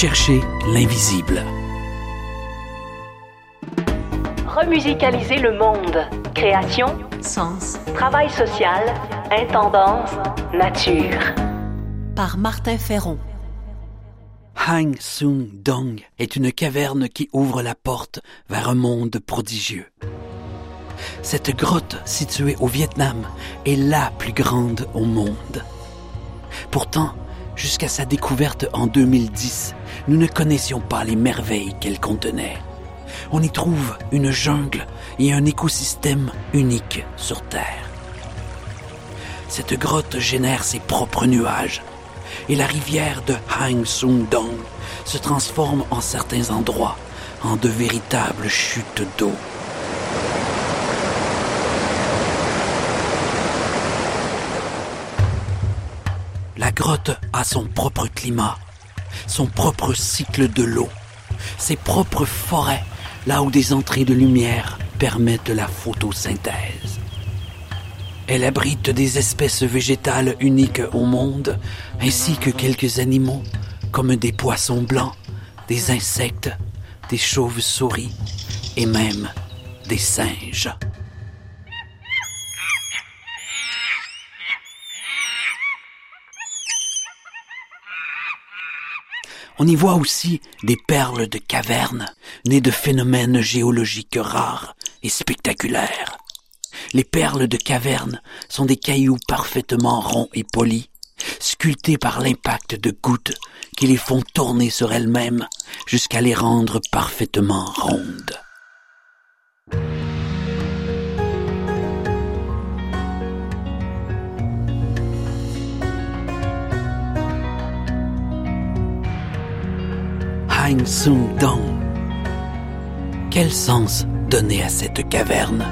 Cherchez l'invisible. Remusicaliser le monde. Création, Sens travail social, intendance, nature. par Martin Ferron. Hang Sung Dong est une caverne qui ouvre la porte vers un monde prodigieux. Cette grotte située au Vietnam est la plus grande au monde. Pourtant, jusqu'à sa découverte en 2010, nous ne connaissions pas les merveilles qu'elle contenait. On y trouve une jungle et un écosystème unique sur Terre. Cette grotte génère ses propres nuages et la rivière de Hang Sung Dong se transforme en certains endroits en de véritables chutes d'eau. Grotte a son propre climat, son propre cycle de l'eau, ses propres forêts, là où des entrées de lumière permettent la photosynthèse. Elle abrite des espèces végétales uniques au monde, ainsi que quelques animaux, comme des poissons blancs, des insectes, des chauves-souris et même des singes. On y voit aussi des perles de cavernes, nées de phénomènes géologiques rares et spectaculaires. Les perles de caverne sont des cailloux parfaitement ronds et polis, sculptés par l'impact de gouttes qui les font tourner sur elles-mêmes jusqu'à les rendre parfaitement rondes. Sung Dong. Quel sens donner à cette caverne?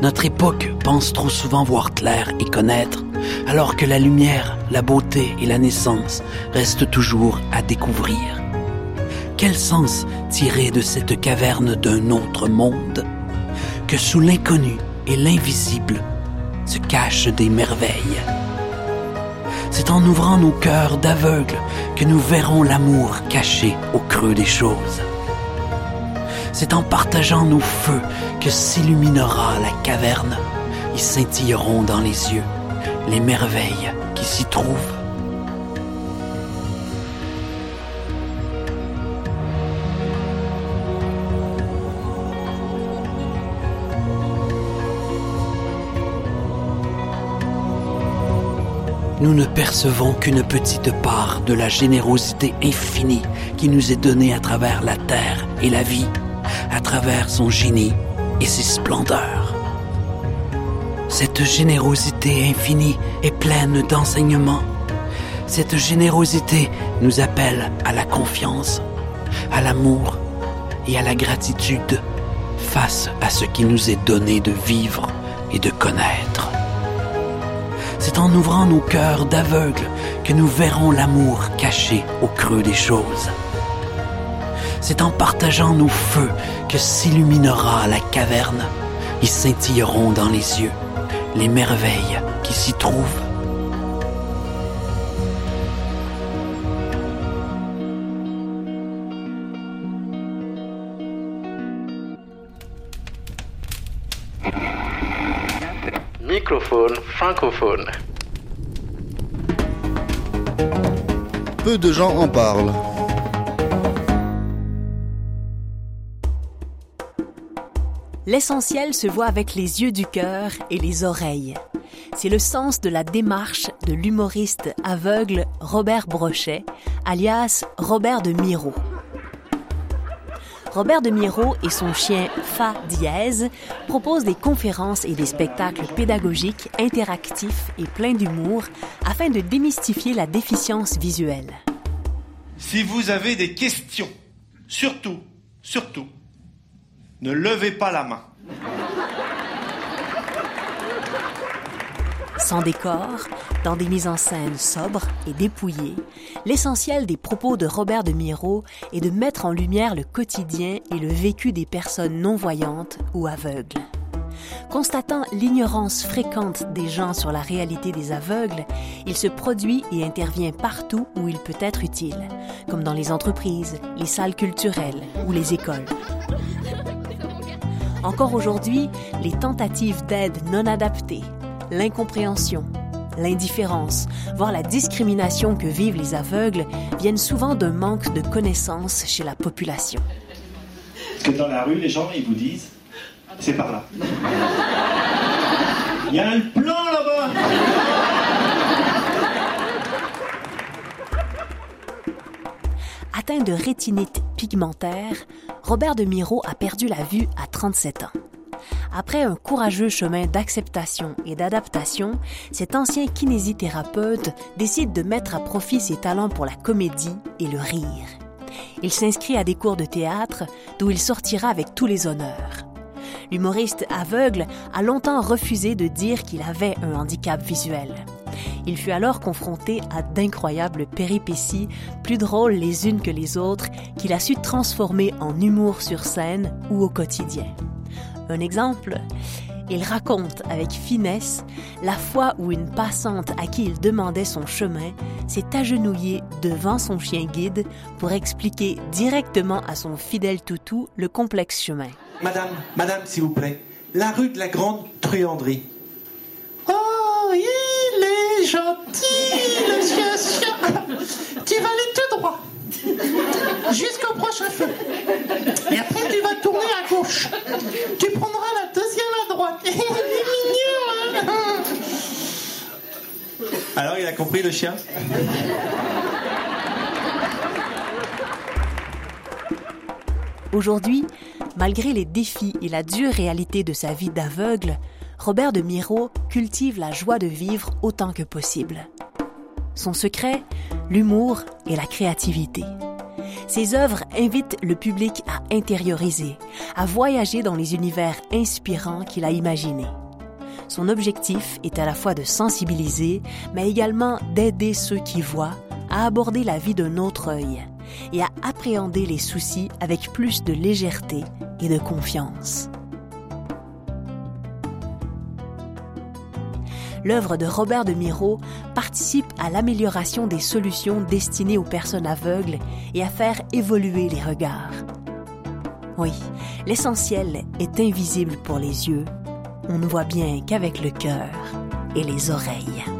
Notre époque pense trop souvent voir clair et connaître, alors que la lumière, la beauté et la naissance restent toujours à découvrir. Quel sens tirer de cette caverne d'un autre monde? Que sous l'inconnu et l'invisible se cachent des merveilles. C'est en ouvrant nos cœurs d'aveugles que nous verrons l'amour caché au creux des choses. C'est en partageant nos feux que s'illuminera la caverne. Ils scintilleront dans les yeux les merveilles qui s'y trouvent. Nous ne percevons qu'une petite part de la générosité infinie qui nous est donnée à travers la terre et la vie, à travers son génie et ses splendeurs. Cette générosité infinie est pleine d'enseignements. Cette générosité nous appelle à la confiance, à l'amour et à la gratitude face à ce qui nous est donné de vivre et de connaître. C'est en ouvrant nos cœurs d'aveugles que nous verrons l'amour caché au creux des choses. C'est en partageant nos feux que s'illuminera la caverne. Ils scintilleront dans les yeux les merveilles qui s'y trouvent. Microphone francophone. Peu de gens en parlent. L'essentiel se voit avec les yeux du cœur et les oreilles. C'est le sens de la démarche de l'humoriste aveugle Robert Brochet, alias Robert de Miro. Robert de Miro et son chien Fa Dièse proposent des conférences et des spectacles pédagogiques interactifs et pleins d'humour afin de démystifier la déficience visuelle. Si vous avez des questions, surtout, surtout, ne levez pas la main. Sans décor, dans des mises en scène sobres et dépouillées, l'essentiel des propos de Robert de Miro est de mettre en lumière le quotidien et le vécu des personnes non-voyantes ou aveugles. Constatant l'ignorance fréquente des gens sur la réalité des aveugles, il se produit et intervient partout où il peut être utile, comme dans les entreprises, les salles culturelles ou les écoles. Encore aujourd'hui, les tentatives d'aide non adaptées, l'incompréhension, l'indifférence, voire la discrimination que vivent les aveugles viennent souvent d'un manque de connaissances chez la population. Que dans la rue, les gens, ils vous disent, c'est par là. Il y a un plan là-bas. Atteint de rétinite pigmentaire, Robert de Miro a perdu la vue à 37 ans. Après un courageux chemin d'acceptation et d'adaptation, cet ancien kinésithérapeute décide de mettre à profit ses talents pour la comédie et le rire. Il s'inscrit à des cours de théâtre d'où il sortira avec tous les honneurs. L'humoriste aveugle a longtemps refusé de dire qu'il avait un handicap visuel. Il fut alors confronté à d'incroyables péripéties, plus drôles les unes que les autres, qu'il a su transformer en humour sur scène ou au quotidien. Un exemple il raconte avec finesse la fois où une passante à qui il demandait son chemin s'est agenouillée devant son chien guide pour expliquer directement à son fidèle toutou le complexe chemin. Madame, madame, s'il vous plaît, la rue de la Grande Truanderie. Oh, il est gentil, le chien chien. Tu vas aller tout droit jusqu'au prochain feu. Et après, tu vas tourner à gauche. Tu prendras la deuxième à droite. Il est mignon, hein Alors, il a compris le chien? Aujourd'hui, malgré les défis et la dure réalité de sa vie d'aveugle, Robert de Miro cultive la joie de vivre autant que possible. Son secret, l'humour et la créativité. Ses œuvres invitent le public à intérioriser, à voyager dans les univers inspirants qu'il a imaginés. Son objectif est à la fois de sensibiliser, mais également d'aider ceux qui voient à aborder la vie d'un autre œil et à appréhender les soucis avec plus de légèreté et de confiance. L'œuvre de Robert de Miro participe à l'amélioration des solutions destinées aux personnes aveugles et à faire évoluer les regards. Oui, l'essentiel est invisible pour les yeux. On ne voit bien qu'avec le cœur et les oreilles.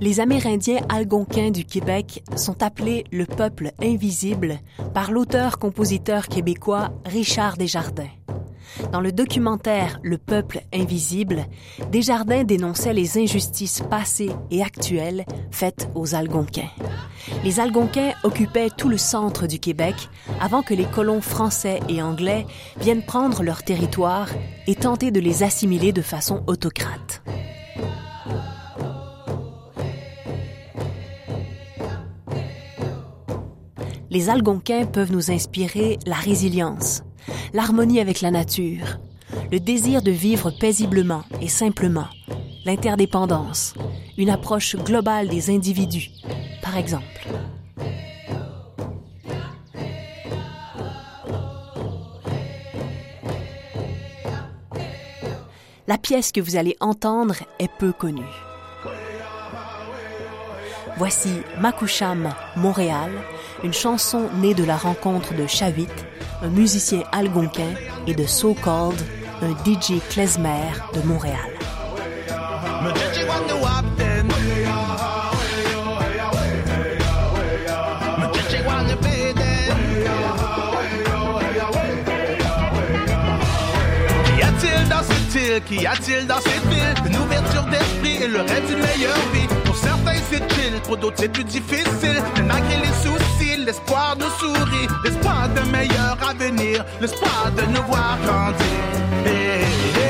Les Amérindiens algonquins du Québec sont appelés le peuple invisible par l'auteur-compositeur québécois Richard Desjardins. Dans le documentaire Le peuple invisible, Desjardins dénonçait les injustices passées et actuelles faites aux Algonquins. Les Algonquins occupaient tout le centre du Québec avant que les colons français et anglais viennent prendre leur territoire et tenter de les assimiler de façon autocrate. Les Algonquins peuvent nous inspirer la résilience, l'harmonie avec la nature, le désir de vivre paisiblement et simplement, l'interdépendance, une approche globale des individus, par exemple. La pièce que vous allez entendre est peu connue. Voici Makusham Montréal, une chanson née de la rencontre de Chavit, un musicien algonquin, et de So Called, un DJ klezmer de Montréal. Qu'y a-t-il dans cette ville Une ouverture d'esprit et le rêve d'une meilleure vie. Pour certains c'est chill, pour d'autres c'est plus difficile. Mais malgré les soucis, l'espoir nous sourit. L'espoir d'un meilleur avenir, l'espoir de nous voir grandir. Hey, hey,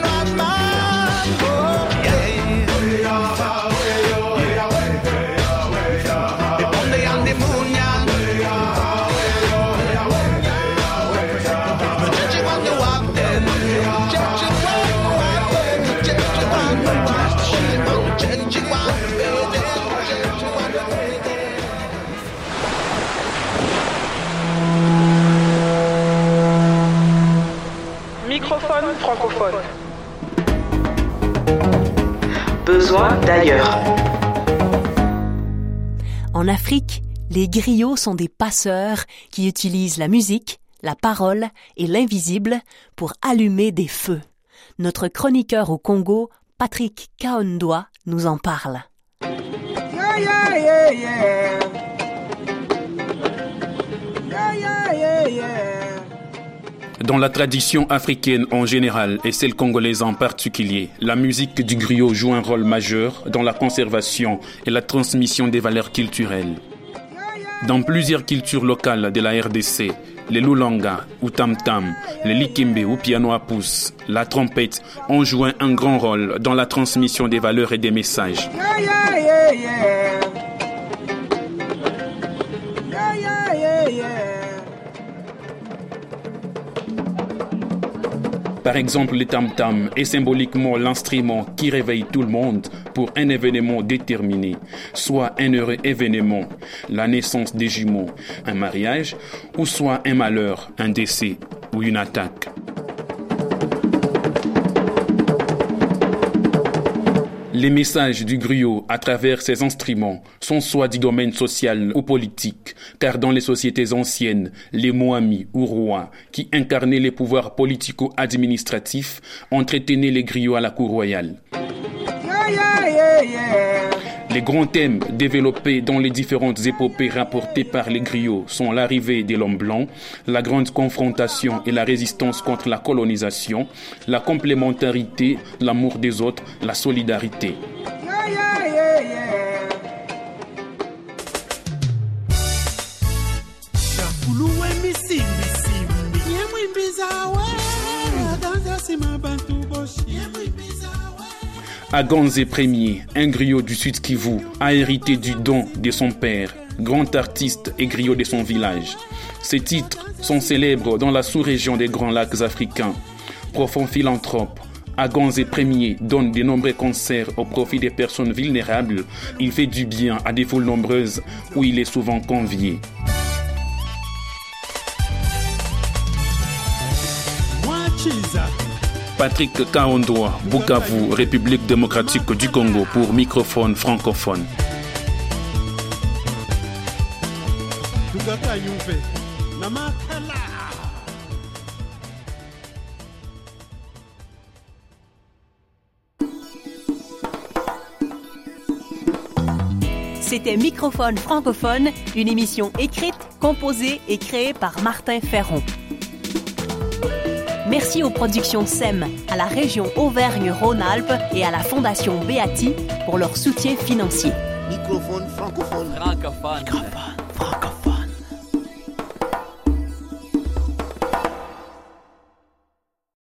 Besoin d'ailleurs. En Afrique, les griots sont des passeurs qui utilisent la musique, la parole et l'invisible pour allumer des feux. Notre chroniqueur au Congo, Patrick Kaondoa, nous en parle. Yeah, yeah, yeah, yeah. Yeah, Dans la tradition africaine en général et celle congolaise en particulier, la musique du griot joue un rôle majeur dans la conservation et la transmission des valeurs culturelles. Dans plusieurs cultures locales de la RDC, les lulanga ou tam-tam, les likimbe ou piano à pouce, la trompette ont joué un grand rôle dans la transmission des valeurs et des messages. Par exemple, le tam-tam est symboliquement l'instrument qui réveille tout le monde pour un événement déterminé, soit un heureux événement, la naissance des jumeaux, un mariage, ou soit un malheur, un décès ou une attaque. Les messages du griot à travers ces instruments sont soit du domaine social ou politique, car dans les sociétés anciennes, les moamis ou rois, qui incarnaient les pouvoirs politico-administratifs, entretenaient les griots à la cour royale. Les grands thèmes développés dans les différentes épopées rapportées par les griots sont l'arrivée de l'homme blanc, la grande confrontation et la résistance contre la colonisation, la complémentarité, l'amour des autres, la solidarité. Aganze Premier, un griot du Sud Kivu, a hérité du don de son père, grand artiste et griot de son village. Ses titres sont célèbres dans la sous-région des Grands Lacs africains. Profond philanthrope, Aganze Premier donne de nombreux concerts au profit des personnes vulnérables. Il fait du bien à des foules nombreuses où il est souvent convié. Patrick Kaondoa, Bukavu, République démocratique du Congo pour microphone francophone. C'était Microphone francophone, une émission écrite, composée et créée par Martin Ferron. Merci aux productions SEM, à la région Auvergne-Rhône-Alpes et à la Fondation Beati pour leur soutien financier. Microphone francophone. Francophone.